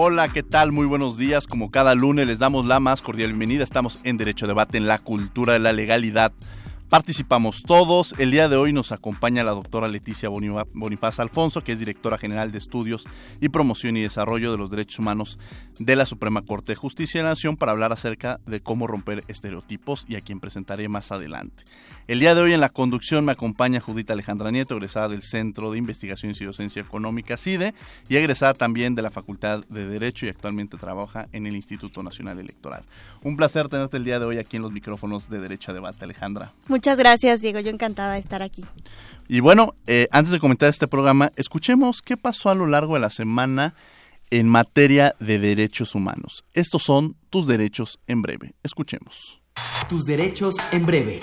Hola, ¿qué tal? Muy buenos días. Como cada lunes les damos la más cordial bienvenida. Estamos en Derecho Debate en la cultura de la legalidad. Participamos todos. El día de hoy nos acompaña la doctora Leticia Bonifaz Alfonso, que es directora general de Estudios y Promoción y Desarrollo de los Derechos Humanos de la Suprema Corte de Justicia de la Nación para hablar acerca de cómo romper estereotipos y a quien presentaré más adelante. El día de hoy en la conducción me acompaña Judita Alejandra Nieto, egresada del Centro de Investigaciones y Docencia Económica CIDE y egresada también de la Facultad de Derecho y actualmente trabaja en el Instituto Nacional Electoral. Un placer tenerte el día de hoy aquí en los micrófonos de Derecho a Debate, Alejandra. Muchas gracias, Diego. Yo encantada de estar aquí. Y bueno, eh, antes de comentar este programa, escuchemos qué pasó a lo largo de la semana en materia de derechos humanos. Estos son tus derechos en breve. Escuchemos. Tus derechos en breve.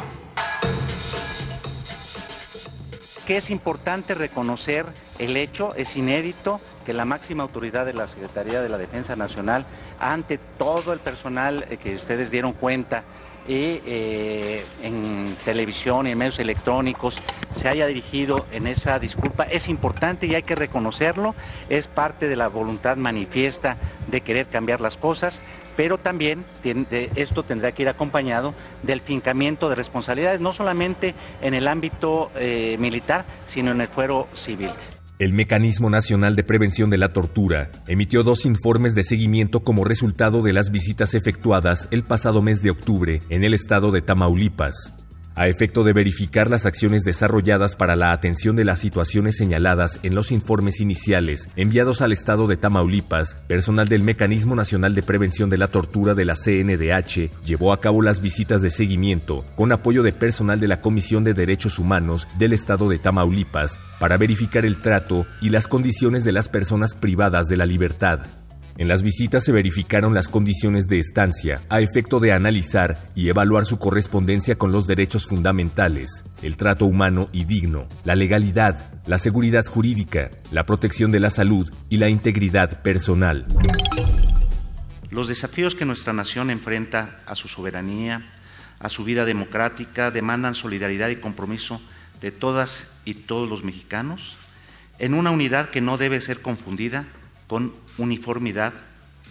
que es importante reconocer el hecho, es inédito que la máxima autoridad de la Secretaría de la Defensa Nacional, ante todo el personal eh, que ustedes dieron cuenta y eh, en televisión y en medios electrónicos se haya dirigido en esa disculpa. Es importante y hay que reconocerlo, es parte de la voluntad manifiesta de querer cambiar las cosas, pero también esto tendrá que ir acompañado del fincamiento de responsabilidades, no solamente en el ámbito eh, militar, sino en el fuero civil. El Mecanismo Nacional de Prevención de la Tortura emitió dos informes de seguimiento como resultado de las visitas efectuadas el pasado mes de octubre en el estado de Tamaulipas a efecto de verificar las acciones desarrolladas para la atención de las situaciones señaladas en los informes iniciales enviados al Estado de Tamaulipas, personal del Mecanismo Nacional de Prevención de la Tortura de la CNDH llevó a cabo las visitas de seguimiento con apoyo de personal de la Comisión de Derechos Humanos del Estado de Tamaulipas para verificar el trato y las condiciones de las personas privadas de la libertad. En las visitas se verificaron las condiciones de estancia a efecto de analizar y evaluar su correspondencia con los derechos fundamentales, el trato humano y digno, la legalidad, la seguridad jurídica, la protección de la salud y la integridad personal. Los desafíos que nuestra nación enfrenta a su soberanía, a su vida democrática, demandan solidaridad y compromiso de todas y todos los mexicanos en una unidad que no debe ser confundida con uniformidad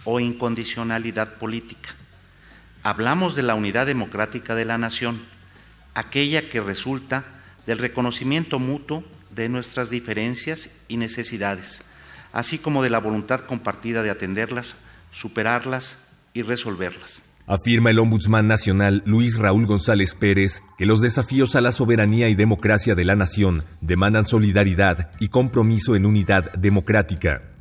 o incondicionalidad política. Hablamos de la unidad democrática de la nación, aquella que resulta del reconocimiento mutuo de nuestras diferencias y necesidades, así como de la voluntad compartida de atenderlas, superarlas y resolverlas. Afirma el Ombudsman Nacional Luis Raúl González Pérez que los desafíos a la soberanía y democracia de la nación demandan solidaridad y compromiso en unidad democrática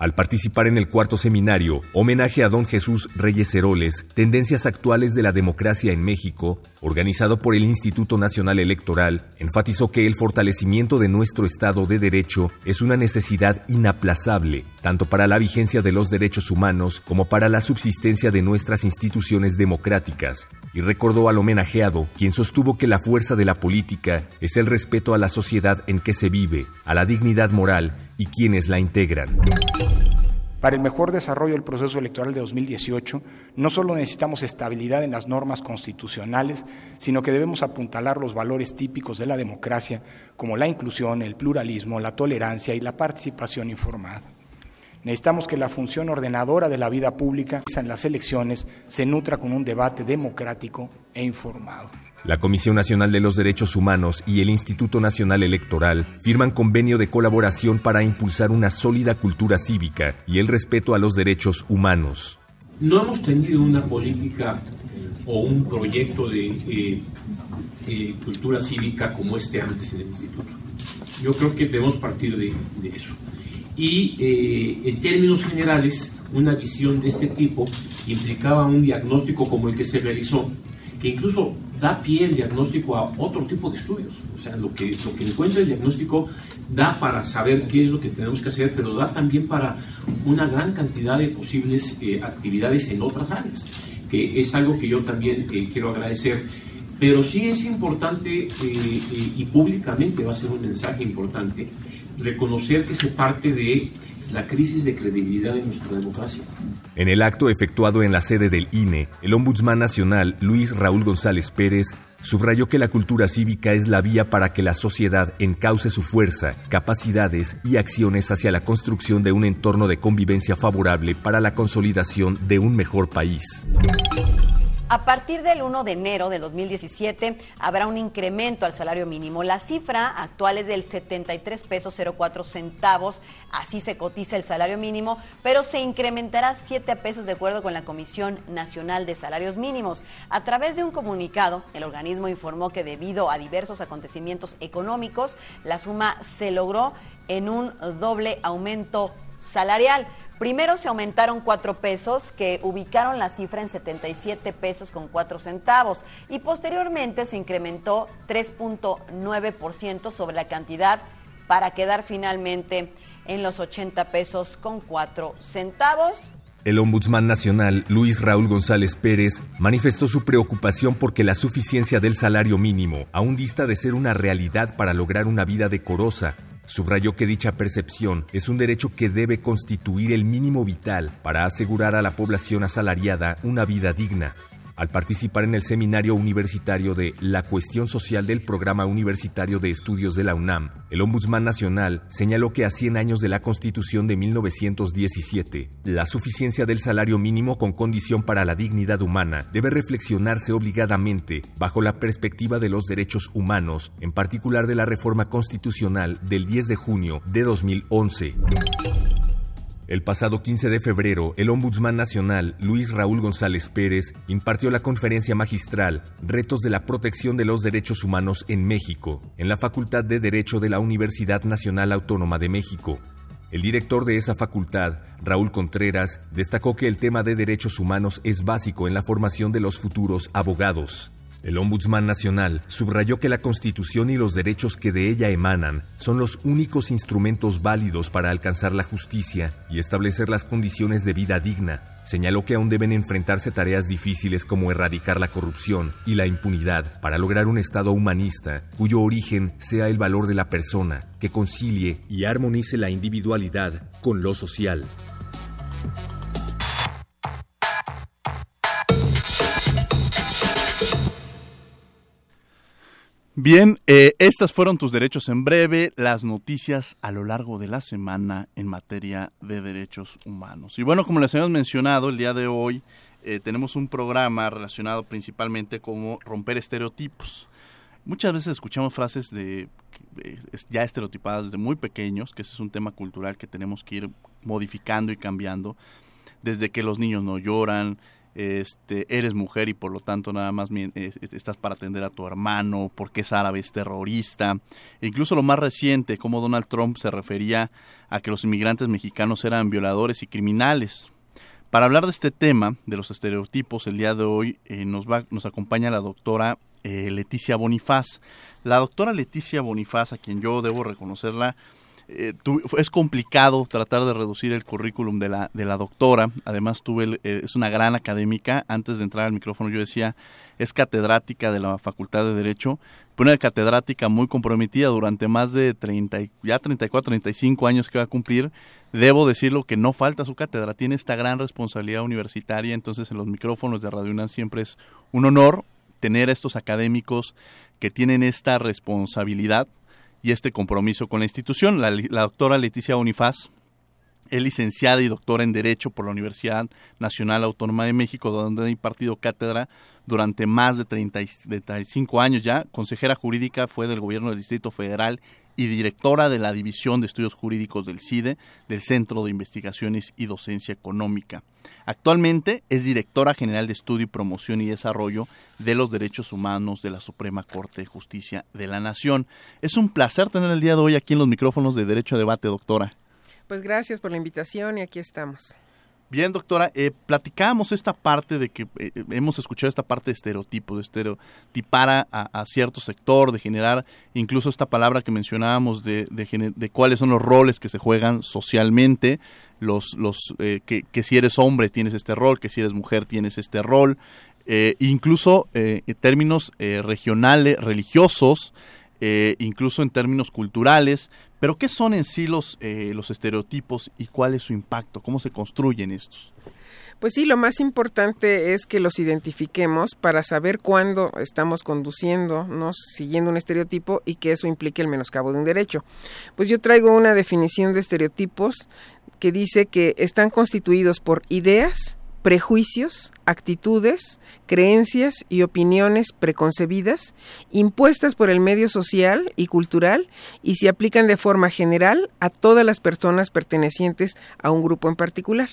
al participar en el cuarto seminario, homenaje a don Jesús Reyes Heroles, Tendencias Actuales de la Democracia en México, organizado por el Instituto Nacional Electoral, enfatizó que el fortalecimiento de nuestro Estado de Derecho es una necesidad inaplazable, tanto para la vigencia de los derechos humanos como para la subsistencia de nuestras instituciones democráticas, y recordó al homenajeado, quien sostuvo que la fuerza de la política es el respeto a la sociedad en que se vive, a la dignidad moral y quienes la integran. Para el mejor desarrollo del proceso electoral de 2018, no solo necesitamos estabilidad en las normas constitucionales, sino que debemos apuntalar los valores típicos de la democracia, como la inclusión, el pluralismo, la tolerancia y la participación informada. Necesitamos que la función ordenadora de la vida pública en las elecciones se nutra con un debate democrático e informado. La Comisión Nacional de los Derechos Humanos y el Instituto Nacional Electoral firman convenio de colaboración para impulsar una sólida cultura cívica y el respeto a los derechos humanos. No hemos tenido una política o un proyecto de eh, eh, cultura cívica como este antes en el instituto. Yo creo que debemos partir de, eso. Y eh, en términos generales, una visión de este tipo implicaba un diagnóstico como el que se realizó, que incluso da pie el diagnóstico a otro tipo de estudios. O sea, lo que, lo que encuentra el diagnóstico da para saber qué es lo que tenemos que hacer, pero da también para una gran cantidad de posibles eh, actividades en otras áreas. que es algo que yo también eh, quiero agradecer. Pero sí es importante y públicamente va a ser un mensaje importante reconocer que se parte de la crisis de credibilidad de nuestra democracia. En el acto efectuado en la sede del INE, el ombudsman nacional Luis Raúl González Pérez subrayó que la cultura cívica es la vía para que la sociedad encauce su fuerza, capacidades y acciones hacia la construcción de un entorno de convivencia favorable para la consolidación de un mejor país. A partir del 1 de enero de 2017 habrá un incremento al salario mínimo. La cifra actual es del 73 pesos 04 centavos, así se cotiza el salario mínimo, pero se incrementará 7 pesos de acuerdo con la Comisión Nacional de Salarios Mínimos. A través de un comunicado, el organismo informó que debido a diversos acontecimientos económicos, la suma se logró en un doble aumento salarial. Primero se aumentaron cuatro pesos, que ubicaron la cifra en 77 pesos con cuatro centavos, y posteriormente se incrementó 3.9% sobre la cantidad para quedar finalmente en los 80 pesos con cuatro centavos. El ombudsman nacional, Luis Raúl González Pérez, manifestó su preocupación porque la suficiencia del salario mínimo aún dista de ser una realidad para lograr una vida decorosa Subrayó que dicha percepción es un derecho que debe constituir el mínimo vital para asegurar a la población asalariada una vida digna, al participar en el seminario universitario de La cuestión social del Programa Universitario de Estudios de la UNAM, el Ombudsman Nacional señaló que a 100 años de la Constitución de 1917, la suficiencia del salario mínimo con condición para la dignidad humana debe reflexionarse obligadamente bajo la perspectiva de los derechos humanos, en particular de la reforma constitucional del 10 de junio de 2011. El pasado 15 de febrero, el Ombudsman Nacional, Luis Raúl González Pérez, impartió la conferencia magistral Retos de la Protección de los Derechos Humanos en México, en la Facultad de Derecho de la Universidad Nacional Autónoma de México. El director de esa facultad, Raúl Contreras, destacó que el tema de derechos humanos es básico en la formación de los futuros abogados. El Ombudsman Nacional subrayó que la Constitución y los derechos que de ella emanan son los únicos instrumentos válidos para alcanzar la justicia y establecer las condiciones de vida digna. Señaló que aún deben enfrentarse tareas difíciles como erradicar la corrupción y la impunidad para lograr un Estado humanista cuyo origen sea el valor de la persona, que concilie y armonice la individualidad con lo social. Bien, eh, estas fueron tus derechos en breve, las noticias a lo largo de la semana en materia de derechos humanos. Y bueno, como les habíamos mencionado, el día de hoy eh, tenemos un programa relacionado principalmente con romper estereotipos. Muchas veces escuchamos frases de ya estereotipadas desde muy pequeños, que ese es un tema cultural que tenemos que ir modificando y cambiando, desde que los niños no lloran, este, eres mujer y por lo tanto nada más estás para atender a tu hermano, porque es árabe, es terrorista. E incluso lo más reciente, como Donald Trump se refería a que los inmigrantes mexicanos eran violadores y criminales. Para hablar de este tema, de los estereotipos, el día de hoy eh, nos, va, nos acompaña la doctora eh, Leticia Bonifaz. La doctora Leticia Bonifaz, a quien yo debo reconocerla, eh, es complicado tratar de reducir el currículum de la, de la doctora. Además, tuve eh, es una gran académica. Antes de entrar al micrófono, yo decía, es catedrática de la Facultad de Derecho, una catedrática muy comprometida durante más de 30, ya 34, 35 años que va a cumplir. Debo decirlo que no falta su cátedra, tiene esta gran responsabilidad universitaria, entonces en los micrófonos de Radio UNAM siempre es un honor tener a estos académicos que tienen esta responsabilidad y este compromiso con la institución. La, doctora Leticia Unifaz es licenciada y doctora en Derecho por la Universidad Nacional Autónoma de México, donde ha impartido cátedra durante más de 35 años ya. Consejera jurídica fue del Gobierno del Distrito Federal y directora de la División de Estudios Jurídicos del CIDE, del Centro de Investigaciones y Docencia Económica. Actualmente es directora general de Estudio y Promoción y Desarrollo de los Derechos Humanos de la Suprema Corte de Justicia de la Nación. Es un placer tener el día de hoy aquí en los micrófonos de Derecho a Debate, doctora. Pues gracias por la invitación y aquí estamos. Bien, doctora, eh, platicábamos esta parte de que eh, hemos escuchado esta parte de estereotipo, de estereotipar a, cierto sector, de generar incluso esta palabra que mencionábamos de, de, de cuáles son los roles que se juegan socialmente, los, los eh, que, que, si eres hombre tienes este rol, que si eres mujer tienes este rol, eh, incluso eh, en términos regionales, religiosos, incluso en términos culturales, pero ¿qué son en sí los, los estereotipos y cuál es su impacto? ¿Cómo se construyen estos? Pues sí, lo más importante es que los identifiquemos para saber cuándo estamos conduciéndonos siguiendo un estereotipo y que eso implique el menoscabo de un derecho. Pues yo traigo una definición de estereotipos que dice que están constituidos por ideas, prejuicios, actitudes, creencias y opiniones preconcebidas impuestas por el medio social y cultural y se aplican de forma general a todas las personas pertenecientes a un grupo en particular.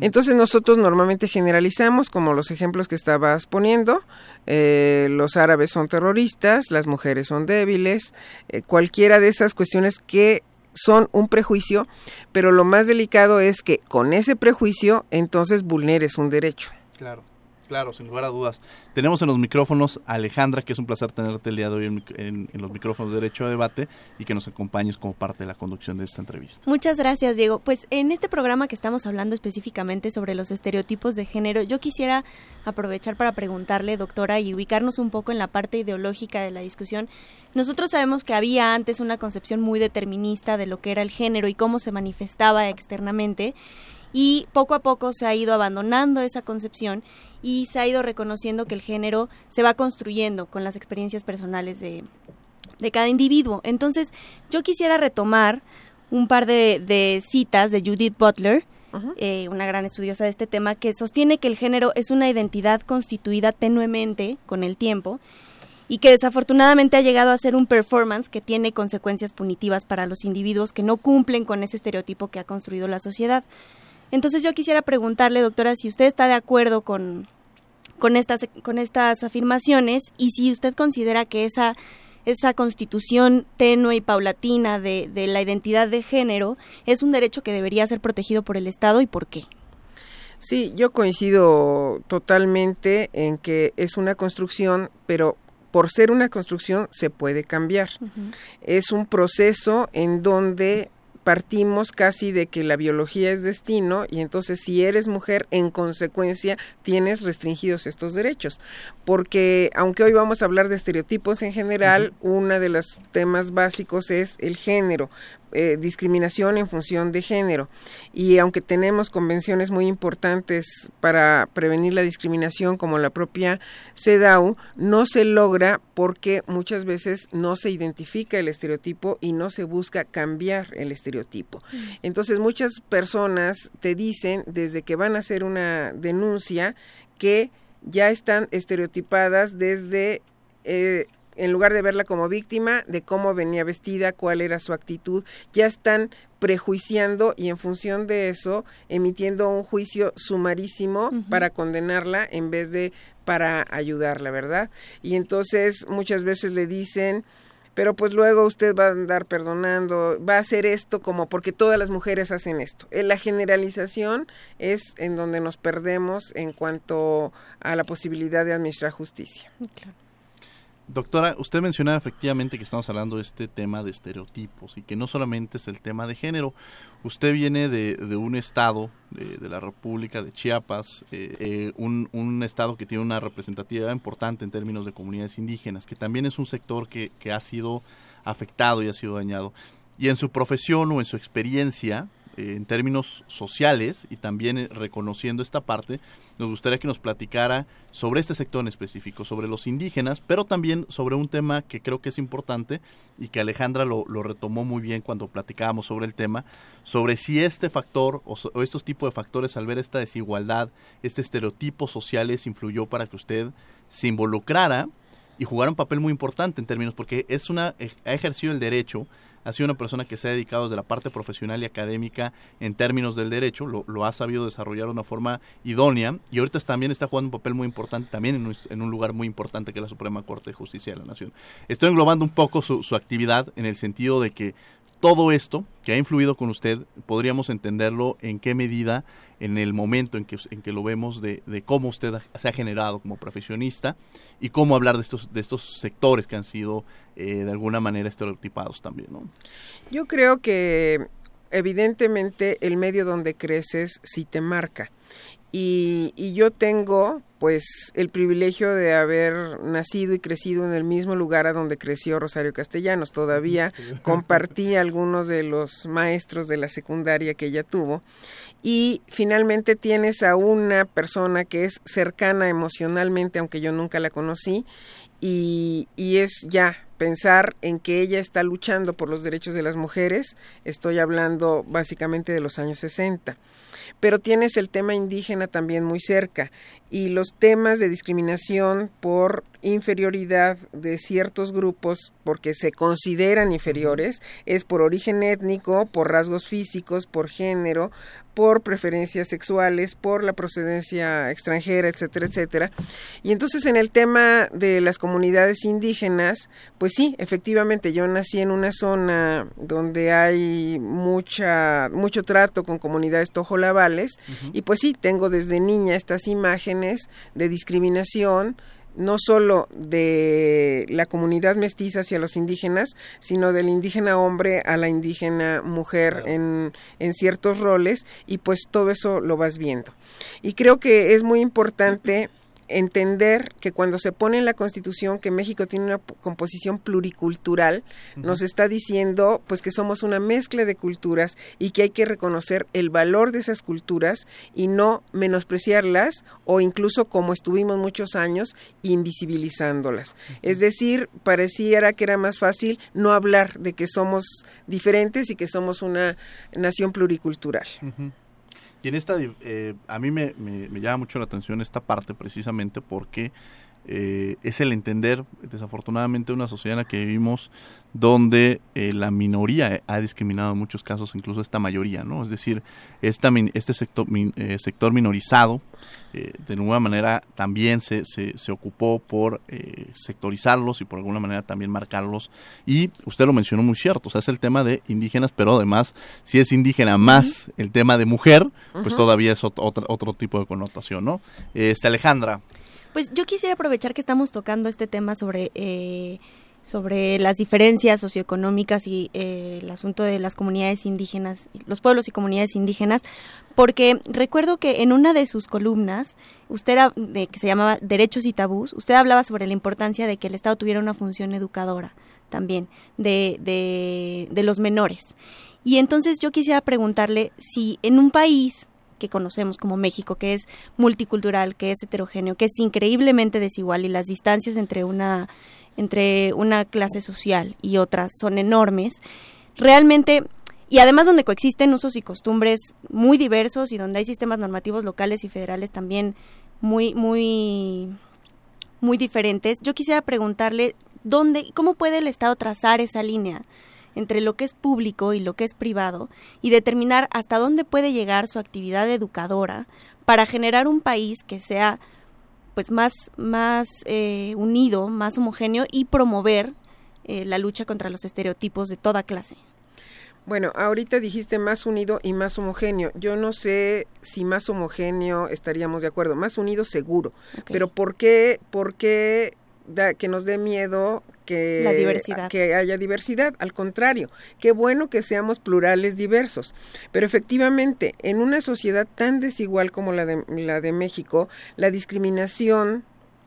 Entonces nosotros normalmente generalizamos, como los ejemplos que estabas poniendo, eh, los árabes son terroristas, las mujeres son débiles, eh, cualquiera de esas cuestiones que son un prejuicio, pero lo más delicado es que con ese prejuicio entonces vulneres un derecho. Claro. Claro, sin lugar a dudas. Tenemos en los micrófonos a Alejandra, que es un placer tenerte el día de hoy en, los micrófonos de Derecho a Debate y que nos acompañes como parte de la conducción de esta entrevista. Muchas gracias, Diego. Pues en este programa que estamos hablando específicamente sobre los estereotipos de género, yo quisiera aprovechar para preguntarle, doctora, y ubicarnos un poco en la parte ideológica de la discusión. Nosotros sabemos que había antes una concepción muy determinista de lo que era el género y cómo se manifestaba externamente y poco a poco se ha ido abandonando esa concepción y se ha ido reconociendo que el género se va construyendo con las experiencias personales de, cada individuo. Entonces, yo quisiera retomar un par de, citas de Judith Butler, eh, una gran estudiosa de este tema, que sostiene que el género es una identidad constituida tenuemente con el tiempo y que desafortunadamente ha llegado a ser un performance que tiene consecuencias punitivas para los individuos que no cumplen con ese estereotipo que ha construido la sociedad. Entonces yo quisiera preguntarle, doctora, si usted está de acuerdo con, con, estas, con estas afirmaciones y si usted considera que esa, esa constitución tenue y paulatina de, de la identidad de género es un derecho que debería ser protegido por el Estado y por qué. Sí, yo coincido totalmente en que es una construcción, pero por ser una construcción se puede cambiar. Es un proceso en donde partimos casi de que la biología es destino y entonces si eres mujer en consecuencia tienes restringidos estos derechos. Porque aunque hoy vamos a hablar de estereotipos en general uno de los temas básicos es el género eh, discriminación en función de género. Y aunque tenemos convenciones muy importantes para prevenir la discriminación, como la propia CEDAW, no se logra porque muchas veces no se identifica el estereotipo y no se busca cambiar el estereotipo. Entonces muchas personas te dicen desde que van a hacer una denuncia que ya están estereotipadas desde eh, en lugar de verla como víctima, de cómo venía vestida, cuál era su actitud, ya están prejuiciando y en función de eso emitiendo un juicio sumarísimo para condenarla en vez de para ayudarla, ¿verdad? Y entonces muchas veces le dicen, pero pues luego usted va a andar perdonando, va a hacer esto como porque todas las mujeres hacen esto. Eh, la generalización es en donde nos perdemos en cuanto a la posibilidad de administrar justicia. Claro. Doctora, usted mencionaba efectivamente que estamos hablando de este tema de estereotipos y que no solamente es el tema de género. Usted viene de, un estado, de, la República de Chiapas, eh, eh, un, un, estado que tiene una representatividad importante en términos de comunidades indígenas, que también es un sector que, que ha sido afectado y ha sido dañado. Y en su profesión o en su experiencia, en términos sociales y también eh, reconociendo esta parte, nos gustaría que nos platicara sobre este sector en específico, sobre los indígenas, pero también sobre un tema que creo que es importante y que Alejandra lo, retomó muy bien cuando platicábamos sobre el tema, sobre si este factor o, o estos tipos de factores al ver esta desigualdad, este estereotipo sociales influyó para que usted se involucrara y jugara un papel muy importante en términos, porque es una, ha ejercido el derecho ha sido una persona que se ha dedicado desde la parte profesional y académica en términos del derecho, lo, ha sabido desarrollar de una forma idónea y ahorita también está jugando un papel muy importante, también en un, en un lugar muy importante que es la Suprema Corte de Justicia de la Nación. Estoy englobando un poco su, su actividad en el sentido de que todo esto que ha influido con usted, podríamos entenderlo en qué medida en el momento en que, en que lo vemos de, cómo usted se ha generado como profesionista y cómo hablar de estos, de estos sectores que han sido eh, de alguna manera estereotipados también. ¿no? Yo creo que evidentemente el medio donde creces sí te marca. Y, y, yo tengo pues el privilegio de haber nacido y crecido en el mismo lugar a donde creció Rosario Castellanos. Todavía compartí algunos de los maestros de la secundaria que ella tuvo. Y finalmente tienes a una persona que es cercana emocionalmente, aunque yo nunca la conocí, y, y es ya pensar en que ella está luchando por los derechos de las mujeres, estoy hablando básicamente de los años 60 pero tienes el tema indígena también muy cerca y los temas de discriminación por inferioridad de ciertos grupos porque se consideran inferiores es por origen étnico, por rasgos físicos, por género, por preferencias sexuales, por la procedencia extranjera, etcétera, etcétera. Y entonces en el tema de las comunidades indígenas, pues sí, efectivamente yo nací en una zona donde hay mucha mucho trato con comunidades tojolabales y pues sí, tengo desde niña estas imágenes de discriminación no solo de la comunidad mestiza hacia los indígenas, sino del indígena hombre a la indígena mujer en, en ciertos roles y pues todo eso lo vas viendo. Y creo que es muy importante entender que cuando se pone en la Constitución que México tiene una composición pluricultural, nos está diciendo pues que somos una mezcla de culturas y que hay que reconocer el valor de esas culturas y no menospreciarlas o incluso como estuvimos muchos años invisibilizándolas. Es decir, pareciera que era más fácil no hablar de que somos diferentes y que somos una nación pluricultural. En esta, eh, a mí me, me, llama mucho la atención esta parte precisamente porque eh, es el entender, desafortunadamente, una sociedad en la que vivimos donde eh, la minoría ha discriminado en muchos casos incluso esta mayoría, ¿no? Es decir, esta, este sector, eh, sector minorizado de alguna manera también se, se, se ocupó por sectorizarlos y por alguna manera también marcarlos. Y usted lo mencionó muy cierto, o sea, es el tema de indígenas, pero además, si es indígena más el tema de mujer, pues todavía es otro, otro, tipo de connotación, ¿no? Este, Alejandra. Pues yo quisiera aprovechar que estamos tocando este tema sobre eh, sobre las diferencias socioeconómicas y eh, el asunto de las comunidades indígenas, los pueblos y comunidades indígenas, porque recuerdo que en una de sus columnas, usted de que se llamaba Derechos y Tabús, usted hablaba sobre la importancia de que el Estado tuviera una función educadora también de, de, de los menores. Y entonces yo quisiera preguntarle si en un país que conocemos como México, que es multicultural, que es heterogéneo, que es increíblemente desigual y las distancias entre una entre una clase social y otra son enormes. Realmente y además donde coexisten usos y costumbres muy diversos y donde hay sistemas normativos locales y federales también muy muy muy diferentes. Yo quisiera preguntarle dónde cómo puede el Estado trazar esa línea entre lo que es público y lo que es privado y determinar hasta dónde puede llegar su actividad educadora para generar un país que sea pues más, más eh, unido, más homogéneo y promover eh, la lucha contra los estereotipos de toda clase. Bueno, ahorita dijiste más unido y más homogéneo. Yo no sé si más homogéneo estaríamos de acuerdo. Más unido seguro. Pero ¿por qué, por qué que nos dé miedo que, que haya diversidad. Al contrario, qué bueno que seamos plurales diversos. Pero efectivamente, en una sociedad tan desigual como la de, la de México, la discriminación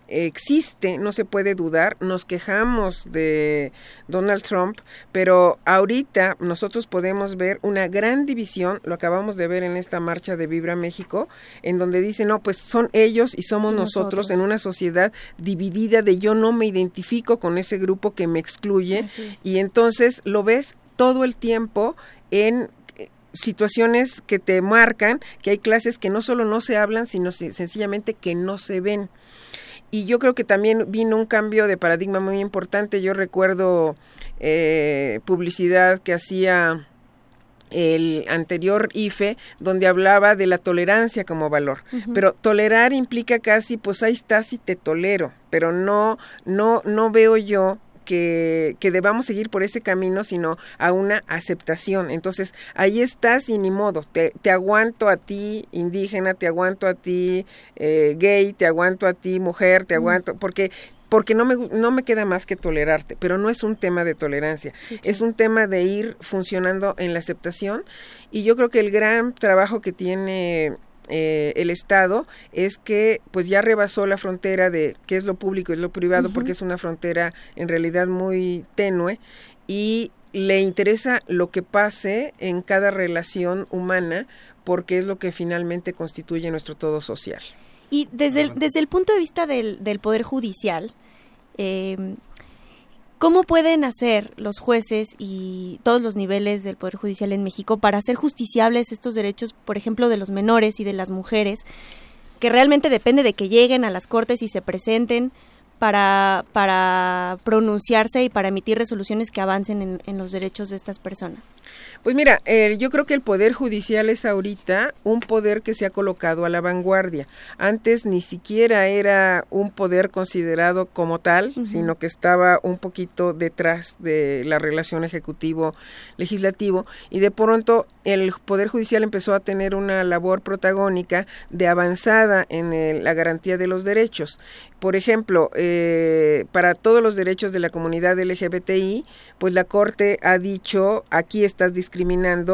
existe, no se puede dudar, nos quejamos de Donald Trump, pero ahorita nosotros podemos ver una gran división, lo acabamos de ver en esta marcha de Vibra México, en donde dicen, no, pues son ellos y somos nosotros, en una sociedad dividida de yo no me identifico con ese grupo que me excluye, y entonces lo ves todo el tiempo en eh, situaciones que te marcan que hay clases que no solo no se hablan, sino sencillamente que no se ven y yo creo que también vino un cambio de paradigma muy importante. Yo recuerdo eh, publicidad que hacía el anterior IFE, donde hablaba de la tolerancia como valor. Pero tolerar implica casi, pues ahí estás y te tolero, pero no, no, no veo yo que, que, debamos seguir por ese camino, sino a una aceptación. Entonces, ahí estás y ni modo, te, te aguanto a ti indígena, te aguanto a ti eh, gay, te aguanto a ti mujer, te aguanto, porque porque no me, no me queda más que tolerarte, pero no es un tema de tolerancia, es un tema de ir funcionando en la aceptación y yo creo que el gran trabajo que tiene eh, el Estado es que pues ya rebasó la frontera de qué es lo público y lo privado porque es una frontera en realidad muy tenue y le interesa lo que pase en cada relación humana porque es lo que finalmente constituye nuestro todo social. Y desde el, desde el punto de vista del, del Poder Judicial, eh, ¿cómo pueden hacer los jueces y todos los niveles del Poder Judicial en México para hacer justiciables estos derechos, por ejemplo, de los menores y de las mujeres, que realmente depende de que lleguen a las cortes y se presenten? Para, para pronunciarse y para emitir resoluciones que avancen en, en los derechos de estas personas. Pues mira, eh, yo creo que el Poder Judicial es ahorita un poder que se ha colocado a la vanguardia. Antes ni siquiera era un poder considerado como tal, sino que estaba un poquito detrás de la relación ejecutivo-legislativo y de pronto el Poder Judicial empezó a tener una labor protagónica de avanzada en la garantía de los derechos. Por ejemplo, eh, para todos los derechos de la comunidad LGBTI, pues la Corte ha dicho, aquí estás discriminando,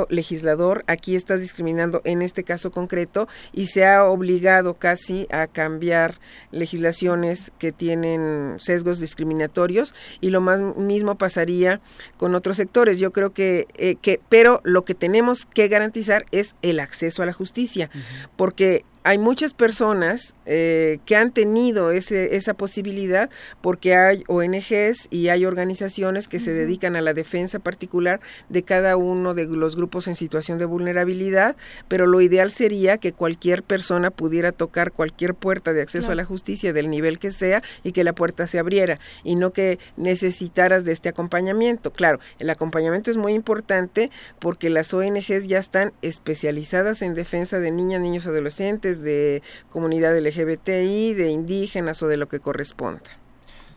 legislador, aquí estás discriminando en este caso concreto, y se ha obligado casi a cambiar legislaciones que tienen sesgos discriminatorios, y lo más mismo pasaría con otros sectores. Yo creo que, eh, que pero lo que tenemos que garantizar es el acceso a la justicia, porque hay muchas personas eh, que han tenido ese, esa posibilidad porque hay ONGs y hay organizaciones que se dedican a la defensa particular de cada uno de los grupos en situación de vulnerabilidad, pero lo ideal sería que cualquier persona pudiera tocar cualquier puerta de acceso a la justicia del nivel que sea y que la puerta se abriera y no que necesitaras de este acompañamiento. Claro, el acompañamiento es muy importante porque las ONGs ya están especializadas en defensa de niñas, niños, adolescentes, de comunidad LGBTI, de indígenas o de lo que corresponda.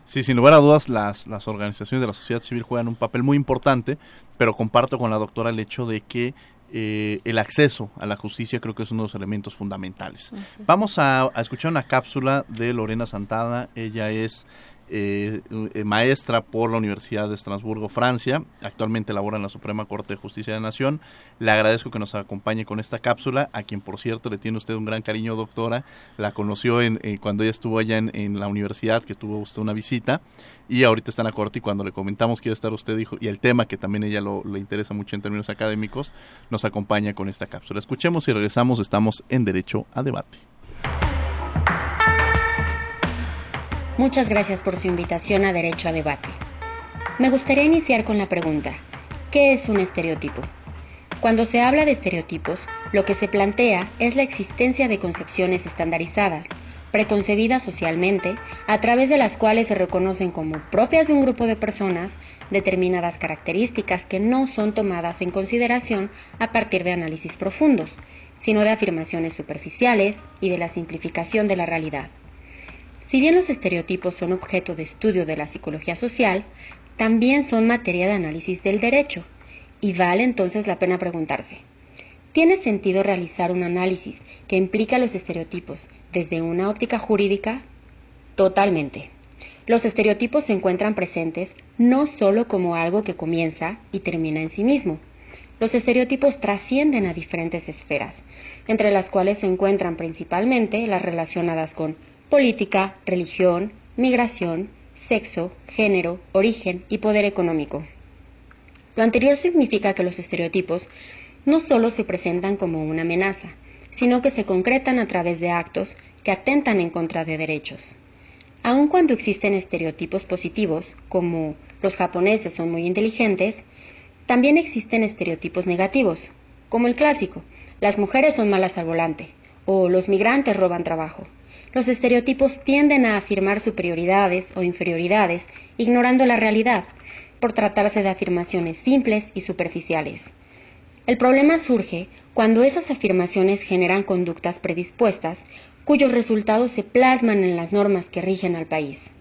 Sí, sin lugar a dudas, las, las organizaciones de la sociedad civil juegan un papel muy importante, pero comparto con la doctora el hecho de que eh, el acceso a la justicia creo que es uno de los elementos fundamentales. Vamos a, a, escuchar una cápsula de Lorena Santada. Ella es eh, maestra por la Universidad de Estrasburgo, Francia. Actualmente labora en la Suprema Corte de Justicia de la Nación. Le agradezco que nos acompañe con esta cápsula, a quien por cierto le tiene usted un gran cariño, doctora. La conoció en, cuando ella estuvo allá en, la universidad, que tuvo usted una visita, y ahorita está en la corte y cuando le comentamos que iba a estar usted dijo, y el tema que también ella lo, le interesa mucho en términos académicos, nos acompaña con esta cápsula. Escuchemos y regresamos, estamos en Derecho a Debate. Muchas gracias por su invitación a Derecho a Debate. Me gustaría iniciar con la pregunta, ¿qué es un estereotipo? Cuando se habla de estereotipos, lo que se plantea es la existencia de concepciones estandarizadas, preconcebidas socialmente, a través de las cuales se reconocen como propias de un grupo de personas determinadas características que no son tomadas en consideración a partir de análisis profundos, sino de afirmaciones superficiales y de la simplificación de la realidad. Si bien los estereotipos son objeto de estudio de la psicología social, también son materia de análisis del derecho, y vale entonces la pena preguntarse, ¿tiene sentido realizar un análisis que implica los estereotipos desde una óptica jurídica? Totalmente. Los estereotipos se encuentran presentes no solo como algo que comienza y termina en sí mismo. Los estereotipos trascienden a diferentes esferas, entre las cuales se encuentran principalmente las relacionadas con política, religión, migración, sexo, género, origen y poder económico. Lo anterior significa que los estereotipos no solo se presentan como una amenaza, sino que se concretan a través de actos que atentan en contra de derechos. Aun cuando existen estereotipos positivos, como los japoneses son muy inteligentes, también existen estereotipos negativos, como el clásico, las mujeres son malas al volante, o los migrantes roban trabajo los estereotipos tienden a afirmar superioridades o inferioridades, ignorando la realidad, por tratarse de afirmaciones simples y superficiales. El problema surge cuando esas afirmaciones generan conductas predispuestas, cuyos resultados se plasman en las normas que rigen al país.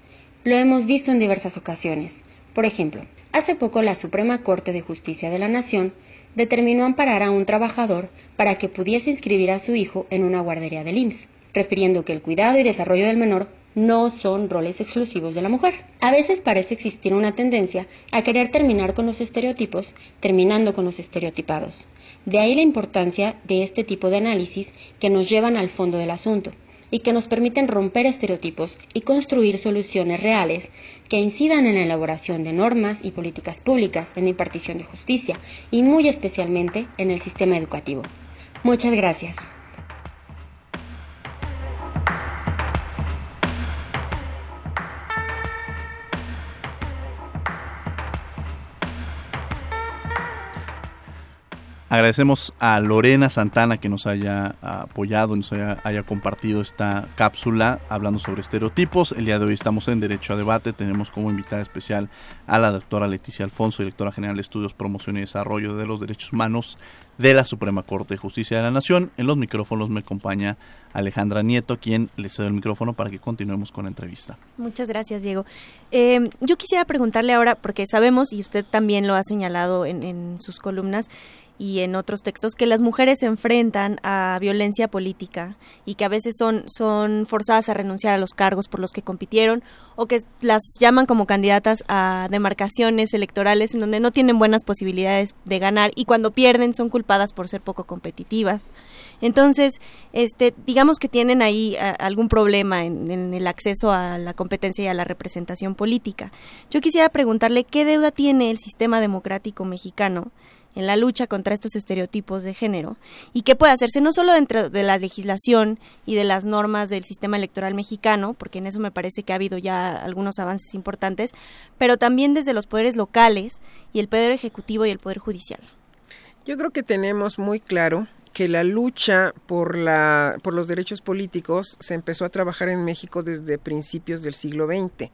Lo hemos visto en diversas ocasiones. Por ejemplo, hace poco la Suprema Corte de Justicia de la Nación determinó amparar a un trabajador para que pudiese inscribir a su hijo en una guardería del IMSS, refiriendo que el cuidado y desarrollo del menor no son roles exclusivos de la mujer. A veces parece existir una tendencia a querer terminar con los estereotipos, terminando con los estereotipados. De ahí la importancia de este tipo de análisis que nos llevan al fondo del asunto y que nos permiten romper estereotipos y construir soluciones reales que incidan en la elaboración de normas y políticas públicas en la impartición de justicia y muy especialmente en el sistema educativo. Muchas gracias. Agradecemos a Lorena Santana que nos haya apoyado, nos haya, compartido esta cápsula hablando sobre estereotipos. El día de hoy estamos en Derecho a Debate. Tenemos como invitada especial a la doctora Leticia Alfonso, directora general de Estudios, Promoción y Desarrollo de los Derechos Humanos de la Suprema Corte de Justicia de la Nación. En los micrófonos me acompaña Alejandra Nieto, quien le cedo el micrófono para que continuemos con la entrevista. Muchas gracias, Diego. Eh, yo quisiera preguntarle ahora, porque sabemos, y usted también lo ha señalado en sus columnas, y en otros textos que las mujeres se enfrentan a violencia política y que a veces son, son forzadas a renunciar a los cargos por los que compitieron o que las llaman como candidatas a demarcaciones electorales en donde no tienen buenas posibilidades de ganar y cuando pierden son culpadas por ser poco competitivas. Entonces, este, digamos que tienen ahí algún problema en, el acceso a la competencia y a la representación política. Yo quisiera preguntarle qué deuda tiene el sistema democrático mexicano en la lucha contra estos estereotipos de género y qué puede hacerse no solo dentro de la legislación y de las normas del sistema electoral mexicano, porque en eso me parece que ha habido ya algunos avances importantes, pero también desde los poderes locales y el poder ejecutivo y el poder judicial. Yo creo que tenemos muy claro que la lucha por, la, por los derechos políticos se empezó a trabajar en México desde principios del siglo XX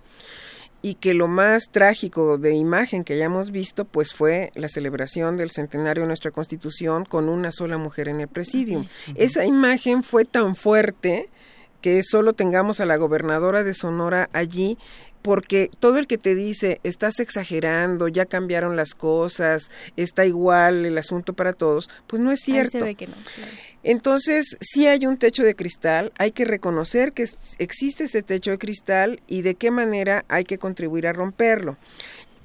y que lo más trágico de imagen que hayamos visto pues fue la celebración del centenario de nuestra Constitución con una sola mujer en el presidium. Esa imagen fue tan fuerte que solo tengamos a la gobernadora de Sonora allí porque todo el que te dice estás exagerando, ya cambiaron las cosas, está igual el asunto para todos, pues no es cierto. Entonces, si hay un techo de cristal, hay que reconocer que existe ese techo de cristal y de qué manera hay que contribuir a romperlo.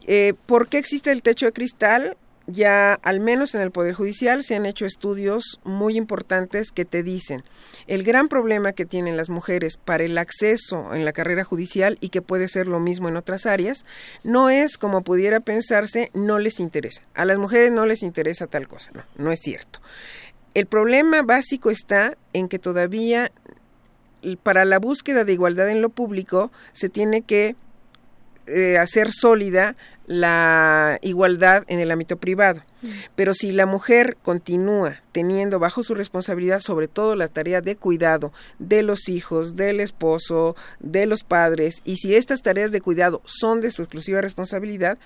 Eh, ¿Por qué existe el techo de cristal? ya al menos en el Poder Judicial se han hecho estudios muy importantes que te dicen el gran problema que tienen las mujeres para el acceso en la carrera judicial y que puede ser lo mismo en otras áreas, no es como pudiera pensarse, no les interesa. A las mujeres no les interesa tal cosa, no, no es cierto. El problema básico está en que todavía para la búsqueda de igualdad en lo público se tiene que eh, hacer sólida la igualdad en el ámbito privado. Pero si la mujer continúa teniendo bajo su responsabilidad sobre todo la tarea de cuidado de los hijos, del esposo, de los padres, y si estas tareas de cuidado son de su exclusiva responsabilidad,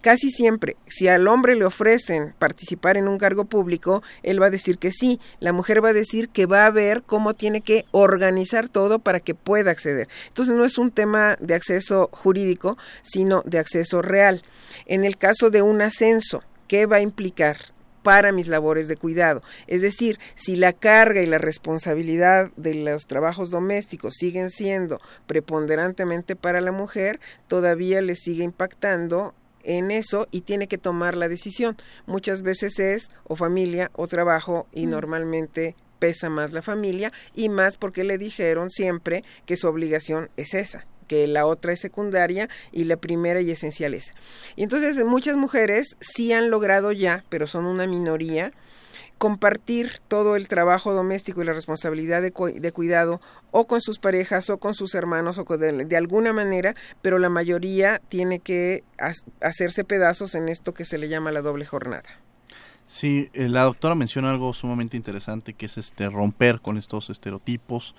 casi siempre, si al hombre le ofrecen participar en un cargo público, él va a decir que sí, la mujer va a decir que va a ver cómo tiene que organizar todo para que pueda acceder. Entonces no es un tema de acceso jurídico, sino de acceso real. En el caso de un ascenso, ¿qué va a implicar? para mis labores de cuidado. Es decir, si la carga y la responsabilidad de los trabajos domésticos siguen siendo preponderantemente para la mujer, todavía le sigue impactando en eso y tiene que tomar la decisión. Muchas veces es o familia o trabajo y mm. normalmente pesa más la familia y más porque le dijeron siempre que su obligación es esa que la otra es secundaria y la primera y esencial esa. Y entonces muchas mujeres sí han logrado ya, pero son una minoría, compartir todo el trabajo doméstico y la responsabilidad de, de cuidado o con sus parejas o con sus hermanos o de, de, alguna manera, pero la mayoría tiene que hacerse pedazos en esto que se le llama la doble jornada. Sí, eh, la doctora menciona algo sumamente interesante que es este romper con estos estereotipos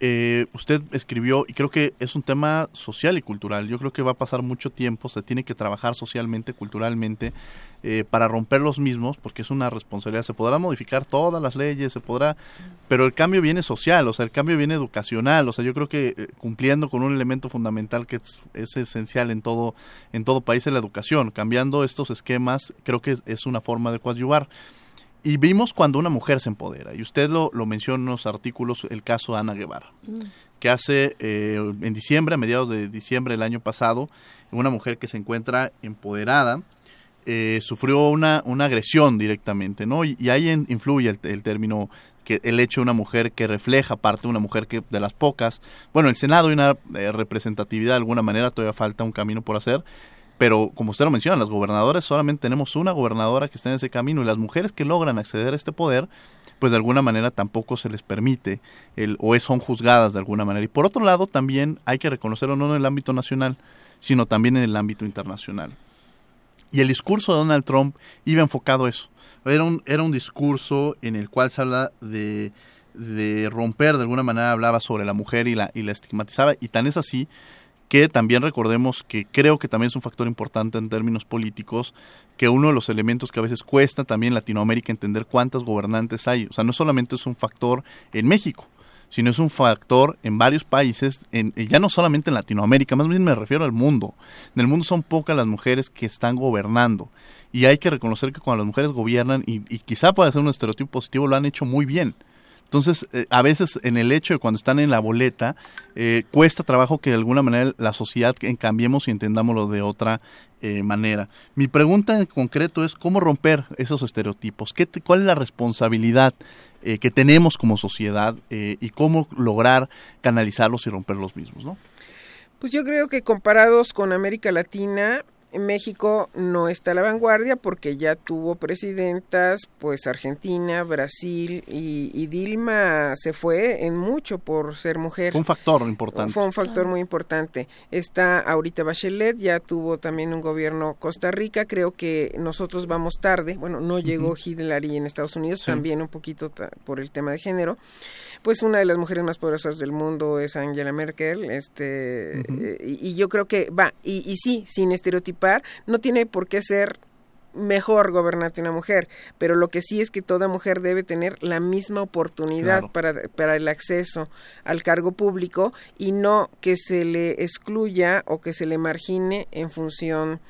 eh, usted escribió, y creo que es un tema social y cultural, yo creo que va a pasar mucho tiempo, se tiene que trabajar socialmente, culturalmente, eh, para romper los mismos, porque es una responsabilidad. Se podrá modificar todas las leyes, se podrá, pero el cambio viene social, o sea, el cambio viene educacional, o sea, yo creo que eh, cumpliendo con un elemento fundamental que es, esencial en todo, en todo país es la educación. Cambiando estos esquemas, creo que es, una forma de coadyuvar. Y vimos cuando una mujer se empodera, y usted lo, lo menciona en los artículos, el caso de Ana Guevara. Mm. que hace eh, en diciembre, a mediados de diciembre del año pasado, una mujer que se encuentra empoderada, eh, sufrió una, una agresión directamente, ¿no? Y, ahí influye el, término que el hecho de una mujer que refleja parte de una mujer que de las pocas, bueno, el Senado hay una eh, representatividad de alguna manera, todavía falta un camino por hacer, pero como usted lo menciona, las gobernadoras solamente tenemos una gobernadora que está en ese camino y las mujeres que logran acceder a este poder, pues de alguna manera tampoco se les permite el, o son juzgadas de alguna manera. Y por otro lado, también hay que reconocerlo no en el ámbito nacional, sino también en el ámbito internacional. Y el discurso de Donald Trump iba enfocado a eso. Era un, era un discurso en el cual se habla de, de romper, de alguna manera hablaba sobre la mujer y la, y la estigmatizaba, y tan es así que también recordemos que creo que también es un factor importante en términos políticos, que uno de los elementos que a veces cuesta también en Latinoamérica entender cuántas gobernantes hay. O sea, no solamente es un factor en México, sino es un factor en varios países, en, ya no solamente en Latinoamérica, más bien me refiero al mundo. En el mundo son pocas las mujeres que están gobernando y hay que reconocer que cuando las mujeres gobiernan, y, quizá puede ser un estereotipo positivo, lo han hecho muy bien. Entonces, eh, a veces en el hecho de cuando están en la boleta, eh, cuesta trabajo que de alguna manera la sociedad cambiemos y entendámoslo de otra eh, manera. Mi pregunta en concreto es cómo romper esos estereotipos, ¿Qué cuál es la responsabilidad eh, que tenemos como sociedad eh, y cómo lograr canalizarlos y romper los mismos. Pues yo creo que comparados con América Latina, México no está a la vanguardia porque ya tuvo presidentas, pues Argentina, Brasil y, Dilma se fue en mucho por ser mujer. Fue un factor importante. Fue un factor muy importante. Está ahorita Bachelet, ya tuvo también un gobierno Costa Rica, creo que nosotros vamos tarde, bueno, no llegó Hillary en Estados Unidos, también un poquito por el tema de género pues una de las mujeres más poderosas del mundo es Angela Merkel, este, eh, y, yo creo que va, y, y sí, sin estereotipar, no tiene por qué ser mejor gobernante una mujer, pero lo que sí es que toda mujer debe tener la misma oportunidad para, para el acceso al cargo público y no que se le excluya o que se le margine en función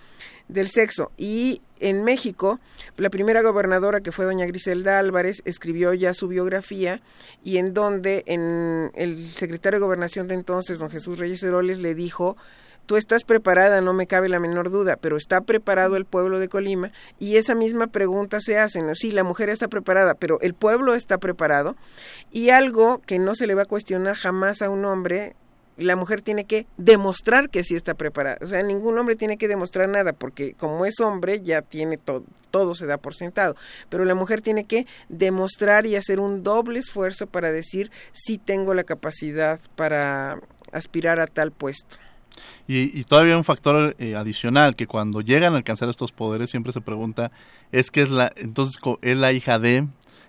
del sexo. Y en México, la primera gobernadora que fue doña Griselda Álvarez escribió ya su biografía y en donde en el secretario de gobernación de entonces, don Jesús Reyes Heroles, le dijo tú estás preparada, no me cabe la menor duda, pero está preparado el pueblo de Colima y esa misma pregunta se hace, ¿no? sí, la mujer está preparada, pero el pueblo está preparado y algo que no se le va a cuestionar jamás a un hombre la mujer tiene que demostrar que sí está preparada. O sea, ningún hombre tiene que demostrar nada, porque como es hombre ya tiene todo, todo se da por sentado. Pero la mujer tiene que demostrar y hacer un doble esfuerzo para decir sí tengo la capacidad para aspirar a tal puesto. Y, y todavía un factor eh, adicional que cuando llegan a alcanzar estos poderes siempre se pregunta es que es la entonces es la hija de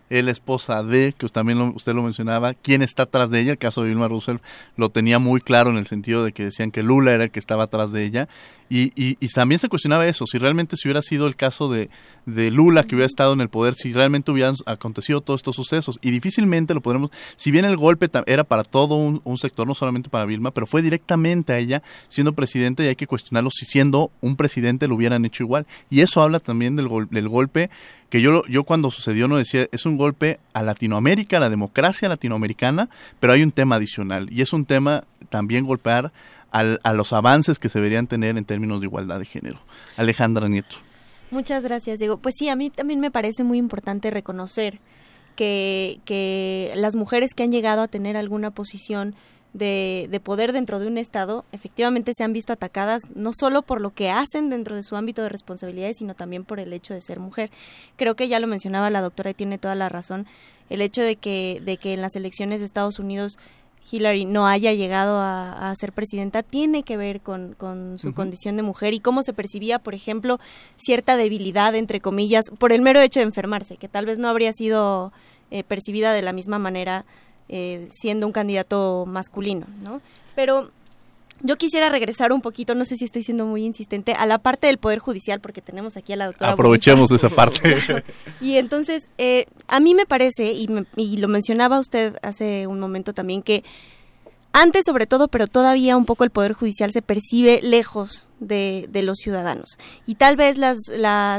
es la esposa de, que también usted lo mencionaba, quién está atrás de ella. El caso de Vilma Russell lo tenía muy claro en el sentido de que decían que Lula era el que estaba atrás de ella. Y, y, también se cuestionaba eso, si realmente si hubiera sido el caso de, de Lula que hubiera estado en el poder, si realmente hubieran acontecido todos estos sucesos. Y difícilmente lo podremos, si bien el golpe era para todo un, sector, no solamente para Vilma, pero fue directamente a ella siendo presidente y hay que cuestionarlo si siendo un presidente lo hubieran hecho igual. Y eso habla también del, del golpe que yo, yo cuando sucedió no decía, es un golpe a Latinoamérica, a la democracia latinoamericana, pero hay un tema adicional y es un tema también golpear al, a los avances que se deberían tener en términos de igualdad de género. Alejandra Nieto. Muchas gracias, Diego. Pues sí, a mí también me parece muy importante reconocer que las mujeres que han llegado a tener alguna posición de, de, poder dentro de un Estado, efectivamente se han visto atacadas no solo por lo que hacen dentro de su ámbito de responsabilidades, sino también por el hecho de ser mujer. Creo que ya lo mencionaba la doctora y tiene toda la razón, el hecho de que, de que en las elecciones de Estados Unidos Hillary no haya llegado a, ser presidenta tiene que ver con, con su condición de mujer y cómo se percibía, por ejemplo, cierta debilidad, entre comillas, por el mero hecho de enfermarse, que tal vez no habría sido eh, percibida de la misma manera eh, siendo un candidato masculino, ¿no? Pero yo quisiera regresar un poquito, no sé si estoy siendo muy insistente, a la parte del Poder Judicial, porque tenemos aquí a la doctora. Aprovechemos esa parte. y entonces, eh, a mí me parece, y, y lo mencionaba usted hace un momento también, que antes sobre todo, pero todavía un poco el Poder Judicial se percibe lejos de, de, los ciudadanos. Y tal vez las,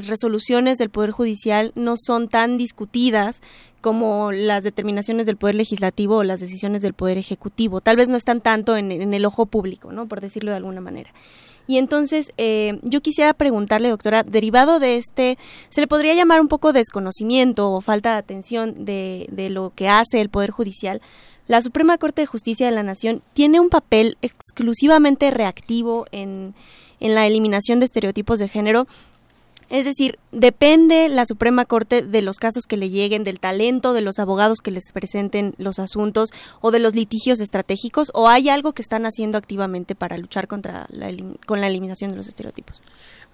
resoluciones del Poder Judicial no son tan discutidas como las determinaciones del Poder Legislativo o las decisiones del Poder Ejecutivo. Tal vez no están tanto en, en el ojo público, ¿no? Por decirlo de alguna manera. Y entonces eh, yo quisiera preguntarle, doctora, derivado de este, ¿se le podría llamar un poco desconocimiento o falta de atención de, de lo que hace el Poder Judicial? La Suprema Corte de Justicia de la Nación tiene un papel exclusivamente reactivo en, en la eliminación de estereotipos de género. Es decir, depende la Suprema Corte de los casos que le lleguen, del talento de los abogados que les presenten los asuntos o de los litigios estratégicos, o hay algo que están haciendo activamente para luchar contra la, con la eliminación de los estereotipos.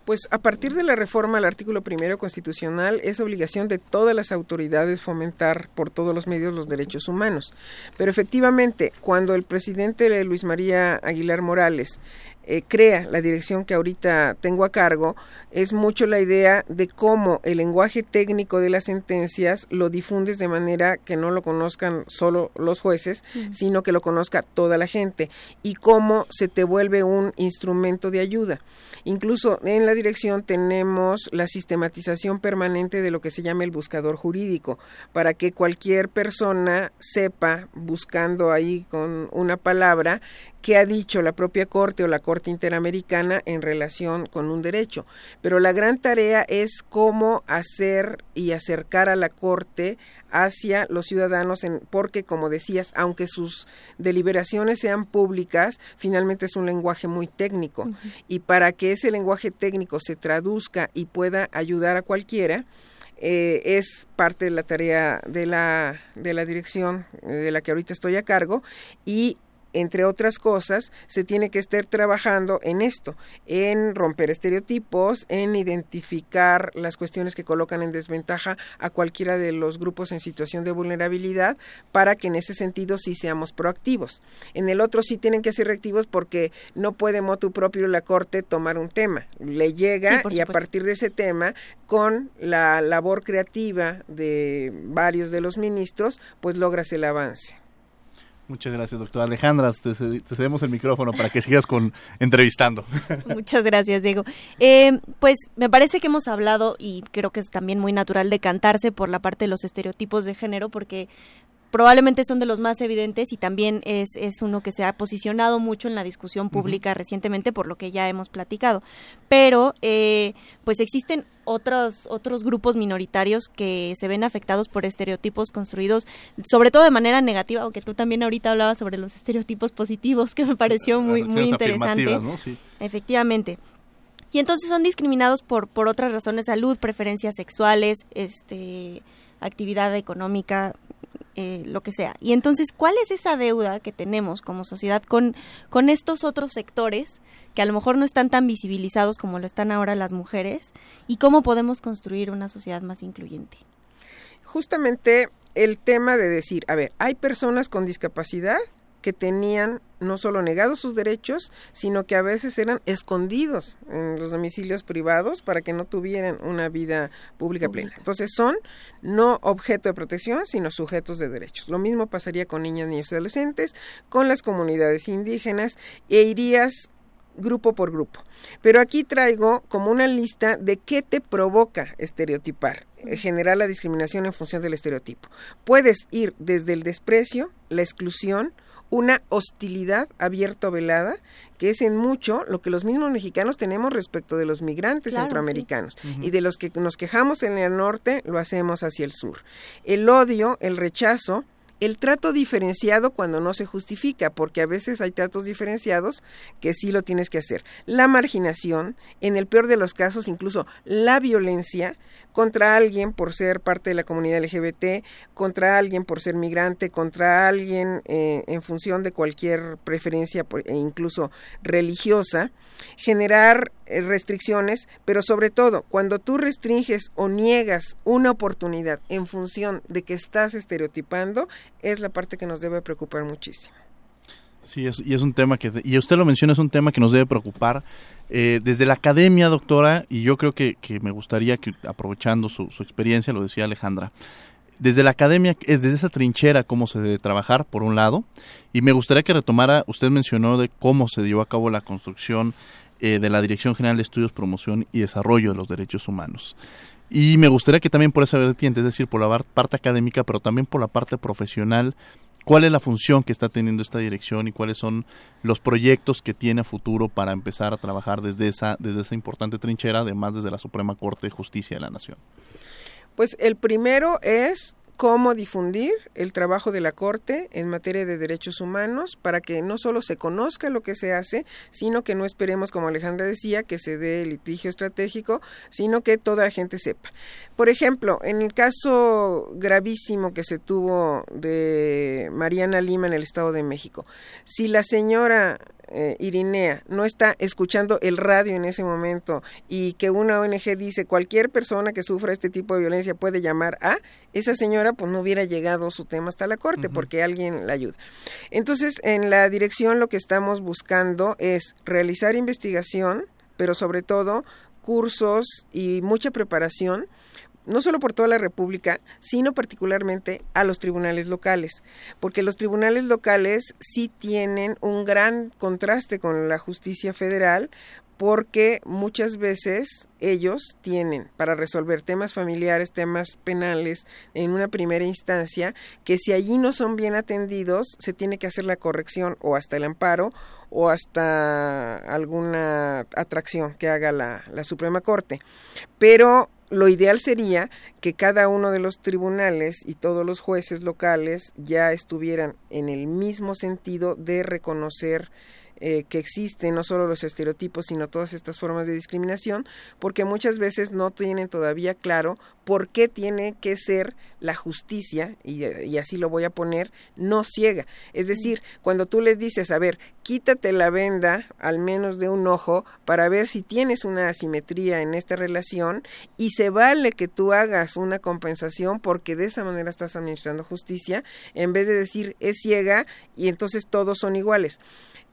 Pues a partir de la reforma al artículo primero constitucional es obligación de todas las autoridades fomentar por todos los medios los derechos humanos. Pero efectivamente, cuando el presidente Luis María Aguilar Morales eh, crea la dirección que ahorita tengo a cargo, es mucho la idea de cómo el lenguaje técnico de las sentencias lo difundes de manera que no lo conozcan solo los jueces, sino que lo conozca toda la gente y cómo se te vuelve un instrumento de ayuda. Incluso en la dirección tenemos la sistematización permanente de lo que se llama el buscador jurídico, para que cualquier persona sepa, buscando ahí con una palabra, qué ha dicho la propia Corte o la Corte Interamericana en relación con un derecho. Pero la gran tarea es cómo hacer y acercar a la Corte hacia los ciudadanos, en, porque, como decías, aunque sus deliberaciones sean públicas, finalmente es un lenguaje muy técnico. Y para que ese lenguaje técnico se traduzca y pueda ayudar a cualquiera, eh, es parte de la tarea de la, de la dirección eh, de la que ahorita estoy a cargo y entre otras cosas, se tiene que estar trabajando en esto, en romper estereotipos, en identificar las cuestiones que colocan en desventaja a cualquiera de los grupos en situación de vulnerabilidad, para que en ese sentido sí seamos proactivos. En el otro sí tienen que ser reactivos porque no puede motu propio la Corte tomar un tema. Le llega y a partir de ese tema, con la labor creativa de varios de los ministros, pues logras el avance. Muchas gracias, doctora Alejandra. Te, cedemos el micrófono para que sigas con entrevistando. Muchas gracias, Diego. Eh, pues me parece que hemos hablado y creo que es también muy natural decantarse por la parte de los estereotipos de género, porque probablemente son de los más evidentes y también es, es uno que se ha posicionado mucho en la discusión pública recientemente por lo que ya hemos platicado. Pero eh, pues existen otros, otros grupos minoritarios que se ven afectados por estereotipos construidos, sobre todo de manera negativa, aunque tú también ahorita hablabas sobre los estereotipos positivos, que me pareció muy, muy interesante. Efectivamente. Y entonces son discriminados por, por otras razones, salud, preferencias sexuales, este actividad económica, eh, lo que sea. Y entonces, ¿cuál es esa deuda que tenemos como sociedad con, con estos otros sectores que a lo mejor no están tan visibilizados como lo están ahora las mujeres? ¿Y cómo podemos construir una sociedad más incluyente? Justamente el tema de decir, a ver, hay personas con discapacidad que tenían no solo negados sus derechos, sino que a veces eran escondidos en los domicilios privados para que no tuvieran una vida pública, plena. Entonces son no objeto de protección, sino sujetos de derechos. Lo mismo pasaría con niñas, niños y adolescentes, con las comunidades indígenas e irías grupo por grupo. Pero aquí traigo como una lista de qué te provoca estereotipar, eh, generar la discriminación en función del estereotipo. Puedes ir desde el desprecio, la exclusión, una hostilidad abierta o velada, que es en mucho lo que los mismos mexicanos tenemos respecto de los migrantes centroamericanos. Y de los que nos quejamos en el norte, lo hacemos hacia el sur. El odio, el rechazo, el trato diferenciado cuando no se justifica, porque a veces hay tratos diferenciados que sí lo tienes que hacer. La marginación, en el peor de los casos, incluso la violencia, contra alguien por ser parte de la comunidad LGBT, contra alguien por ser migrante, contra alguien eh, en función de cualquier preferencia e incluso religiosa, generar restricciones, pero sobre todo cuando tú restringes o niegas una oportunidad en función de que estás estereotipando, es la parte que nos debe preocupar muchísimo. Sí, y es un tema que, y usted lo menciona, es un tema que nos debe preocupar. Eh, desde la academia, doctora, y yo creo que, me gustaría que, aprovechando su, experiencia, lo decía Alejandra, desde la academia es desde esa trinchera cómo se debe trabajar, por un lado, y me gustaría que retomara, usted mencionó de cómo se llevó a cabo la construcción eh, de la Dirección General de Estudios, Promoción y Desarrollo de los Derechos Humanos. Y me gustaría que también por esa vertiente, es decir, por la parte académica, pero también por la parte profesional, cuál es la función que está teniendo esta dirección y cuáles son los proyectos que tiene a futuro para empezar a trabajar desde esa, desde esa importante trinchera, además desde la Suprema Corte de Justicia de la Nación. Pues el primero es cómo difundir el trabajo de la Corte en materia de derechos humanos para que no solo se conozca lo que se hace, sino que no esperemos, como Alejandra decía, que se dé litigio estratégico, sino que toda la gente sepa. Por ejemplo, en el caso gravísimo que se tuvo de Mariana Lima en el Estado de México, si la señora eh, Irinea no está escuchando el radio en ese momento y que una ONG dice cualquier persona que sufra este tipo de violencia puede llamar a, esa señora pues no hubiera llegado su tema hasta la corte porque alguien la ayuda. Entonces, en la dirección lo que estamos buscando es realizar investigación, pero sobre todo cursos y mucha preparación no solo por toda la República, sino particularmente a los tribunales locales, porque los tribunales locales sí tienen un gran contraste con la justicia federal, porque muchas veces ellos tienen para resolver temas familiares, temas penales en una primera instancia, que si allí no son bien atendidos, se tiene que hacer la corrección o hasta el amparo o hasta alguna atracción que haga la, la Suprema Corte. Pero lo ideal sería que cada uno de los tribunales y todos los jueces locales ya estuvieran en el mismo sentido de reconocer eh, que existen no solo los estereotipos, sino todas estas formas de discriminación, porque muchas veces no tienen todavía claro por qué tiene que ser la justicia, y, así lo voy a poner, no ciega. Es decir, cuando tú les dices, a ver, quítate la venda al menos de un ojo para ver si tienes una asimetría en esta relación y se vale que tú hagas una compensación porque de esa manera estás administrando justicia en vez de decir es ciega y entonces todos son iguales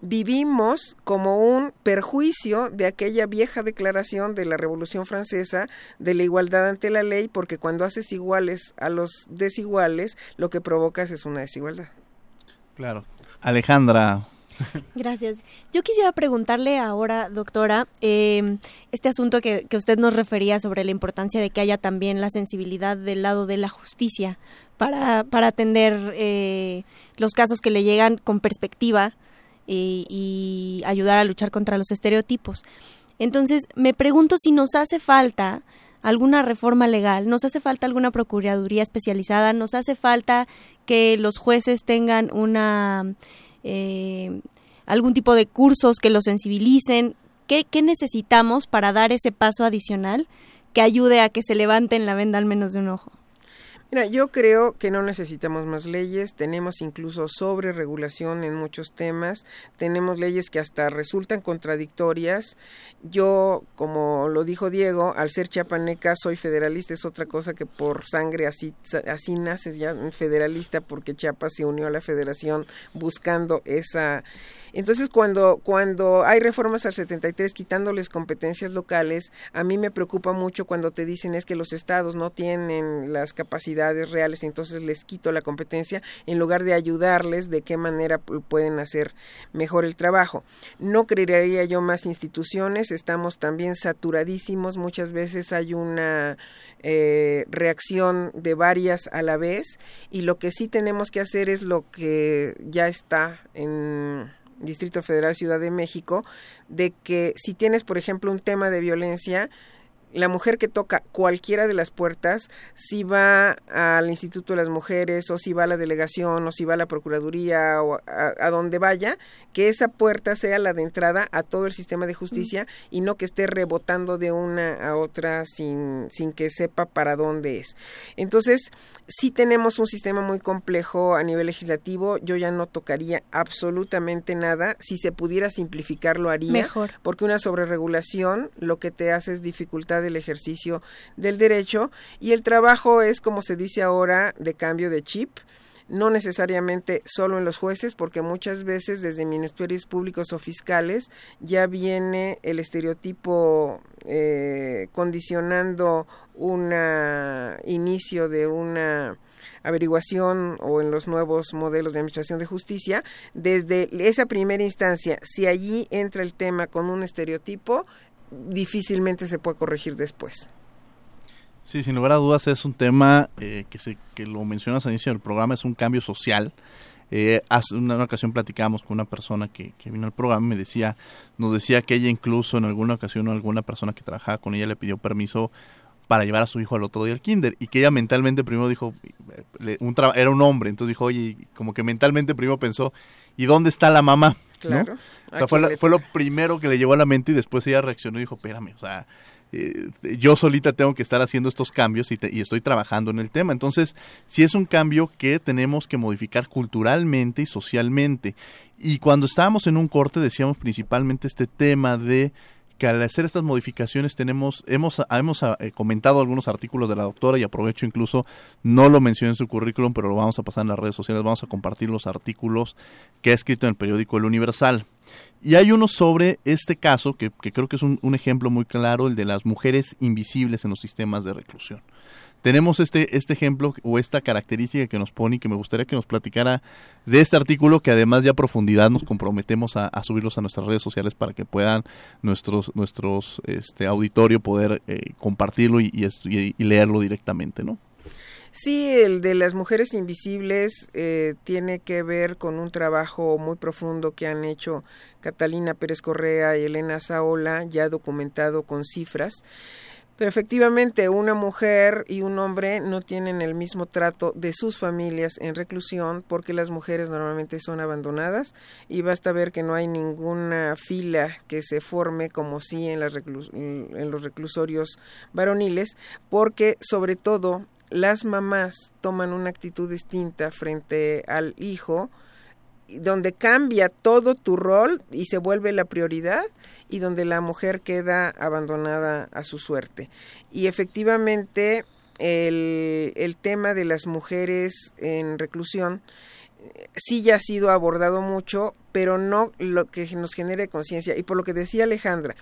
vivimos como un perjuicio de aquella vieja declaración de la Revolución Francesa de la igualdad ante la ley, porque cuando haces iguales a los desiguales, lo que provocas es una desigualdad. Claro. Alejandra. Gracias. Yo quisiera preguntarle ahora, doctora, em, este asunto que, que, usted nos refería sobre la importancia de que haya también la sensibilidad del lado de la justicia para, para atender eh, los casos que le llegan con perspectiva y, ayudar a luchar contra los estereotipos. Entonces, me pregunto si nos hace falta alguna reforma legal, nos hace falta alguna procuraduría especializada, nos hace falta que los jueces tengan una eh, algún tipo de cursos que los sensibilicen. ¿Qué, ¿Qué necesitamos para dar ese paso adicional que ayude a que se levanten la venda al menos de un ojo? Mira, yo creo que no necesitamos más leyes, tenemos incluso sobre regulación en muchos temas, tenemos leyes que hasta resultan contradictorias. Yo, como lo dijo Diego, al ser chapaneca soy federalista, es otra cosa que por sangre así, así naces ya federalista porque Chiapas se unió a la federación buscando esa entonces, cuando, cuando hay reformas al 73 quitándoles competencias locales, a mí me preocupa mucho cuando te dicen es que los estados no tienen las capacidades reales, entonces les quito la competencia en lugar de ayudarles de qué manera pueden hacer mejor el trabajo. No creería yo más instituciones, estamos también saturadísimos, muchas veces hay una eh, reacción de varias a la vez y lo que sí tenemos que hacer es lo que ya está en Distrito Federal Ciudad de México, de que si tienes, por ejemplo, un tema de violencia, la mujer que toca cualquiera de las puertas, si va al Instituto de las Mujeres o si va a la delegación o si va a la Procuraduría o a, donde vaya, que esa puerta sea la de entrada a todo el sistema de justicia y no que esté rebotando de una a otra sin, sin que sepa para dónde es. Entonces, si tenemos un sistema muy complejo a nivel legislativo, yo ya no tocaría absolutamente nada. Si se pudiera simplificar, lo haría. Mejor. Porque una sobreregulación lo que te hace es del ejercicio del derecho y el trabajo es, como se dice ahora, de cambio de chip. no necesariamente solo en los jueces, porque muchas veces desde ministerios públicos o fiscales ya viene el estereotipo eh, condicionando un inicio de una averiguación o en los nuevos modelos de administración de justicia, desde esa primera instancia, si allí entra el tema con un estereotipo, difícilmente se puede corregir después. Sí, sin lugar a dudas es un tema eh, que, se, que lo mencionas al inicio del programa, es un cambio social. Eh, hace una, ocasión platicábamos con una persona que, vino al programa y me decía, nos decía que ella incluso en alguna ocasión alguna persona que trabajaba con ella le pidió permiso para llevar a su hijo al otro día al kinder y que ella mentalmente primero dijo, un era un hombre, entonces dijo, oye, como que mentalmente primero pensó, ¿y dónde está la mamá? Claro. O sea, fue, fue lo primero que le llegó a la mente y después ella reaccionó y dijo, espérame, o sea, eh, yo solita tengo que estar haciendo estos cambios y, y, estoy trabajando en el tema. Entonces, sí es un cambio que tenemos que modificar culturalmente y socialmente. Y cuando estábamos en un corte decíamos principalmente este tema de que al hacer estas modificaciones tenemos, hemos, hemos eh, comentado algunos artículos de la doctora y aprovecho incluso, no lo mencioné en su currículum, pero lo vamos a pasar en las redes sociales, vamos a compartir los artículos que ha escrito en el periódico El Universal. Y hay uno sobre este caso, que, creo que es un ejemplo muy claro, el de las mujeres invisibles en los sistemas de reclusión tenemos este, este ejemplo o esta característica que nos pone y que me gustaría que nos platicara de este artículo que además ya a profundidad nos comprometemos a, subirlos a nuestras redes sociales para que puedan nuestros nuestros este auditorio poder eh, compartirlo y, y, leerlo directamente, ¿no? Sí, el de las mujeres invisibles eh, tiene que ver con un trabajo muy profundo que han hecho Catalina Pérez Correa y Elena Saola, ya documentado con cifras. Pero efectivamente, una mujer y un hombre no tienen el mismo trato de sus familias en reclusión porque las mujeres normalmente son abandonadas y basta ver que no hay ninguna fila que se forme como si en, en los reclusorios varoniles porque sobre todo las mamás toman una actitud distinta frente al hijo donde cambia todo tu rol y se vuelve la prioridad y donde la mujer queda abandonada a su suerte. Y efectivamente el, el tema de las mujeres en reclusión eh, sí ya ha sido abordado mucho, pero no lo que nos genere conciencia. Y por lo que decía Alejandra,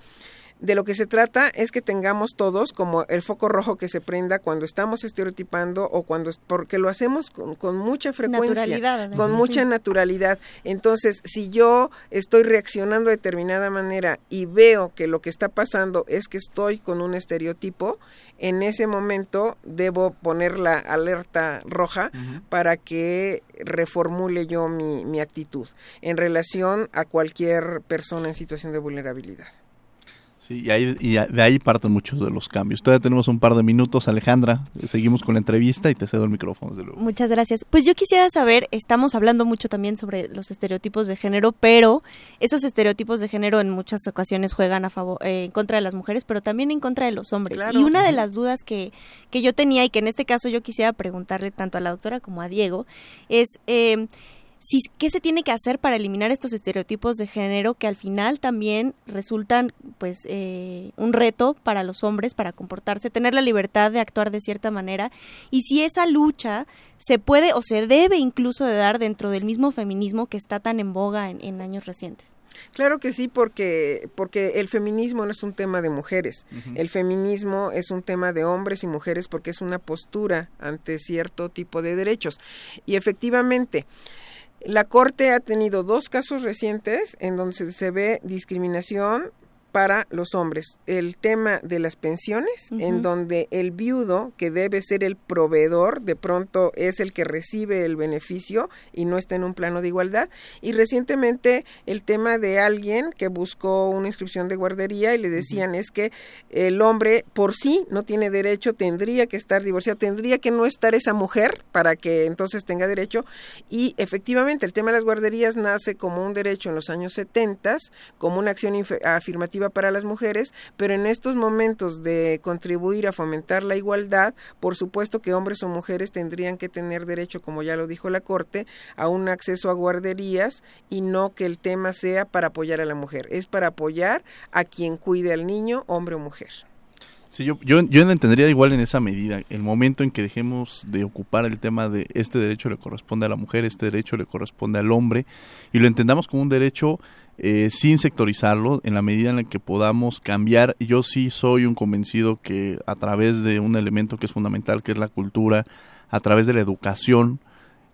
de lo que se trata es que tengamos todos como el foco rojo que se prenda cuando estamos estereotipando o cuando porque lo hacemos con, mucha frecuencia, con mucha naturalidad. Entonces, si yo estoy reaccionando de determinada manera y veo que lo que está pasando es que estoy con un estereotipo, en ese momento debo poner la alerta roja para que reformule yo mi, mi actitud en relación a cualquier persona en situación de vulnerabilidad. Sí, y, ahí, y de ahí parten muchos de los cambios. Todavía tenemos un par de minutos, Alejandra. Seguimos con la entrevista y te cedo el micrófono, desde luego. Muchas gracias. Pues yo quisiera saber, estamos hablando mucho también sobre los estereotipos de género, pero esos estereotipos de género en muchas ocasiones juegan a favor, eh, en contra de las mujeres, pero también en contra de los hombres. Y una de las dudas que, que yo tenía y que en este caso yo quisiera preguntarle tanto a la doctora como a Diego es... Eh, si, ¿qué se tiene que hacer para eliminar estos estereotipos de género que al final también resultan pues eh, un reto para los hombres para comportarse, tener la libertad de actuar de cierta manera y si esa lucha se puede o se debe incluso de dar dentro del mismo feminismo que está tan en boga en, años recientes? Claro que sí, porque, porque el feminismo no es un tema de mujeres. El feminismo es un tema de hombres y mujeres porque es una postura ante cierto tipo de derechos. Y efectivamente, la Corte ha tenido dos casos recientes en donde se ve discriminación para los hombres. El tema de las pensiones, en donde el viudo, que debe ser el proveedor, de pronto es el que recibe el beneficio y no está en un plano de igualdad. Y recientemente el tema de alguien que buscó una inscripción de guardería y le decían es que el hombre por sí no tiene derecho, tendría que estar divorciado, tendría que no estar esa mujer para que entonces tenga derecho. Y efectivamente el tema de las guarderías nace como un derecho en los años 70, como una acción afirmativa para las mujeres, pero en estos momentos de contribuir a fomentar la igualdad, por supuesto que hombres o mujeres tendrían que tener derecho, como ya lo dijo la Corte, a un acceso a guarderías y no que el tema sea para apoyar a la mujer, es para apoyar a quien cuide al niño, hombre o mujer. Sí, yo, yo, yo entendería igual en esa medida, el momento en que dejemos de ocupar el tema de este derecho le corresponde a la mujer, este derecho le corresponde al hombre, y lo entendamos como un derecho eh, sin sectorizarlo, en la medida en la que podamos cambiar. Yo sí soy un convencido que a través de un elemento que es fundamental, que es la cultura, a través de la educación,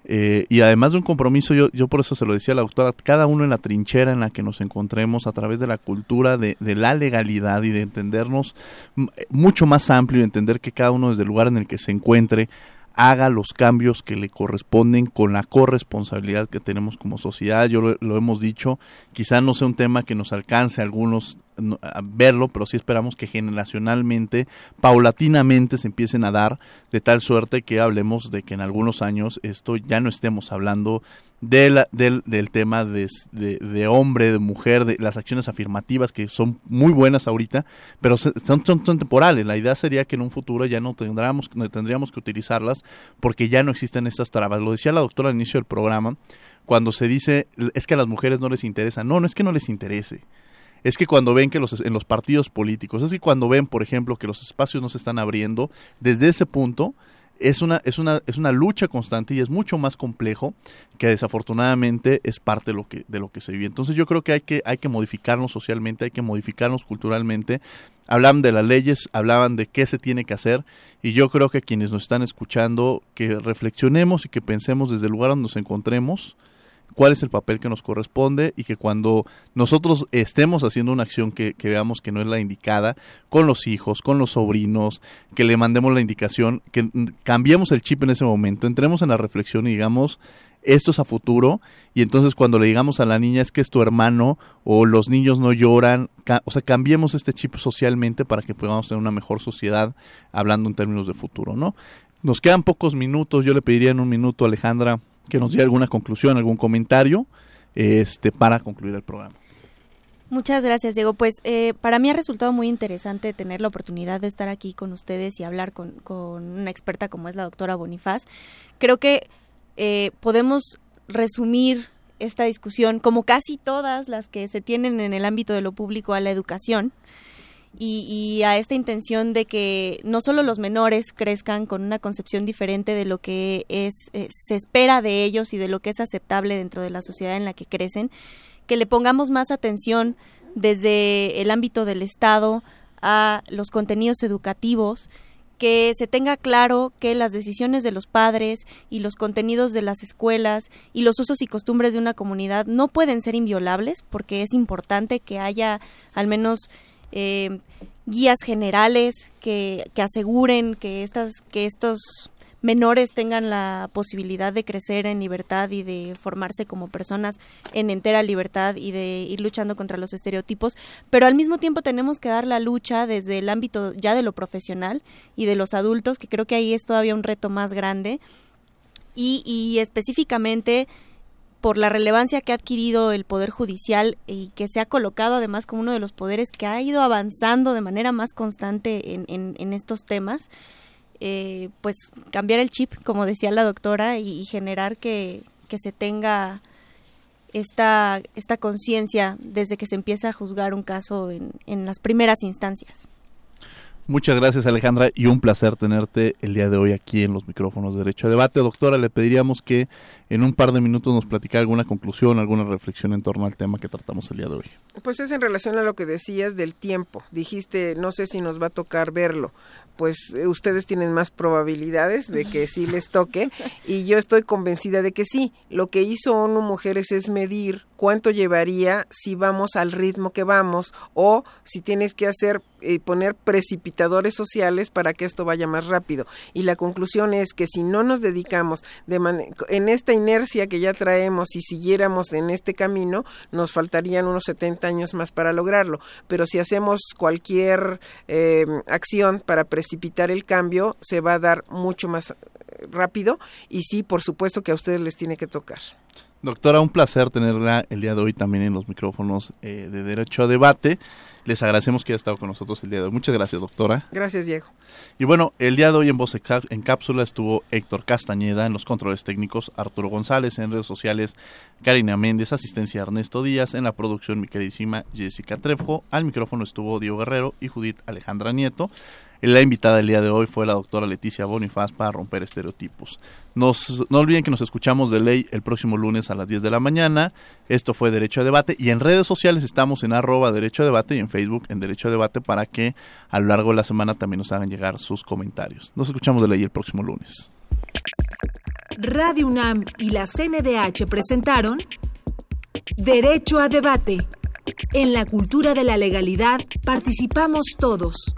eh, y además de un compromiso, yo, yo por eso se lo decía a la doctora, cada uno en la trinchera en la que nos encontremos a través de la cultura, de, de la legalidad y de entendernos mucho más amplio y entender que cada uno desde el lugar en el que se encuentre haga los cambios que le corresponden con la corresponsabilidad que tenemos como sociedad. Yo lo, hemos dicho, quizá no sea un tema que nos alcance a algunos verlo, pero sí esperamos que generacionalmente, paulatinamente se empiecen a dar de tal suerte que hablemos de que en algunos años esto ya no estemos hablando del, del tema de, de, hombre, de mujer, de las acciones afirmativas que son muy buenas ahorita, pero son, son, son, temporales. La idea sería que en un futuro ya no tendríamos, tendríamos que utilizarlas porque ya no existen estas trabas. Lo decía la doctora al inicio del programa, cuando se dice es que a las mujeres no les interesa. No, no es que no les interese es que cuando ven que los, en los partidos políticos, es que cuando ven, por ejemplo, que los espacios no se están abriendo, desde ese punto es una, es una, es una lucha constante y es mucho más complejo que desafortunadamente es parte de lo que, de lo que se vive. Entonces yo creo que hay que, hay que modificarnos socialmente, hay que modificarnos culturalmente. Hablaban de las leyes, hablaban de qué se tiene que hacer y yo creo que quienes nos están escuchando, que reflexionemos y que pensemos desde el lugar donde nos encontremos, cuál es el papel que nos corresponde y que cuando nosotros estemos haciendo una acción que, veamos que no es la indicada, con los hijos, con los sobrinos, que le mandemos la indicación, que cambiemos el chip en ese momento, entremos en la reflexión y digamos, esto es a futuro y entonces cuando le digamos a la niña es que es tu hermano o los niños no lloran, o sea, cambiemos este chip socialmente para que podamos tener una mejor sociedad hablando en términos de futuro, ¿no? Nos quedan pocos minutos, yo le pediría en un minuto a Alejandra que nos dé alguna conclusión, algún comentario este, para concluir el programa. Muchas gracias, Diego. Pues eh, para mí ha resultado muy interesante tener la oportunidad de estar aquí con ustedes y hablar con, una experta como es la doctora Bonifaz. Creo que eh, podemos resumir esta discusión, como casi todas las que se tienen en el ámbito de lo público, a la educación y, a esta intención de que no solo los menores crezcan con una concepción diferente de lo que es eh, se espera de ellos y de lo que es aceptable dentro de la sociedad en la que crecen, que le pongamos más atención desde el ámbito del Estado a los contenidos educativos, que se tenga claro que las decisiones de los padres y los contenidos de las escuelas y los usos y costumbres de una comunidad no pueden ser inviolables porque es importante que haya al menos eh, guías generales que, que, aseguren que estas que estos menores tengan la posibilidad de crecer en libertad y de formarse como personas en entera libertad y de ir luchando contra los estereotipos, pero al mismo tiempo tenemos que dar la lucha desde el ámbito ya de lo profesional y de los adultos, que creo que ahí es todavía un reto más grande, y específicamente por la relevancia que ha adquirido el Poder Judicial y que se ha colocado además como uno de los poderes que ha ido avanzando de manera más constante en, en, estos temas, eh, pues cambiar el chip, como decía la doctora, y, generar que, se tenga esta, esta conciencia desde que se empieza a juzgar un caso en las primeras instancias. Muchas gracias Alejandra y un placer tenerte el día de hoy aquí en los micrófonos de Derecho a Debate. Doctora, le pediríamos que en un par de minutos nos platicara alguna conclusión, alguna reflexión en torno al tema que tratamos el día de hoy. Pues es en relación a lo que decías del tiempo. Dijiste, no sé si nos va a tocar verlo. Pues eh, ustedes tienen más probabilidades de que sí les toque y yo estoy convencida de que sí. Lo que hizo ONU Mujeres es medir cuánto llevaría si vamos al ritmo que vamos o si tienes que hacer eh, poner precipitadores sociales para que esto vaya más rápido. Y la conclusión es que si no nos dedicamos de en esta inercia que ya traemos y siguiéramos en este camino, nos faltarían unos 70 años más para lograrlo. Pero si hacemos cualquier eh, acción para precipitar el cambio, se va a dar mucho más rápido y sí, por supuesto que a ustedes les tiene que tocar. Doctora, un placer tenerla el día de hoy también en los micrófonos eh, de Derecho a Debate. Les agradecemos que haya estado con nosotros el día de hoy. Muchas gracias, doctora. Gracias, Diego. Y bueno, el día de hoy en Voz en Cápsula estuvo Héctor Castañeda en los controles técnicos, Arturo González en redes sociales, Karina Méndez, asistencia Ernesto Díaz, en la producción mi queridísima Jessica Trejo, al micrófono estuvo Diego Guerrero y Judith Alejandra Nieto. La invitada del día de hoy fue la doctora Leticia Bonifaz para romper estereotipos. No olviden que nos escuchamos de ley el próximo lunes a las 10 de la mañana. Esto fue Derecho a Debate y en redes sociales estamos en arroba Derecho a Debate y en Facebook en Derecho a Debate para que a lo largo de la semana también nos hagan llegar sus comentarios. Nos escuchamos de ley el próximo lunes. Radio UNAM y la CNDH presentaron Derecho a Debate. En la cultura de la legalidad participamos todos.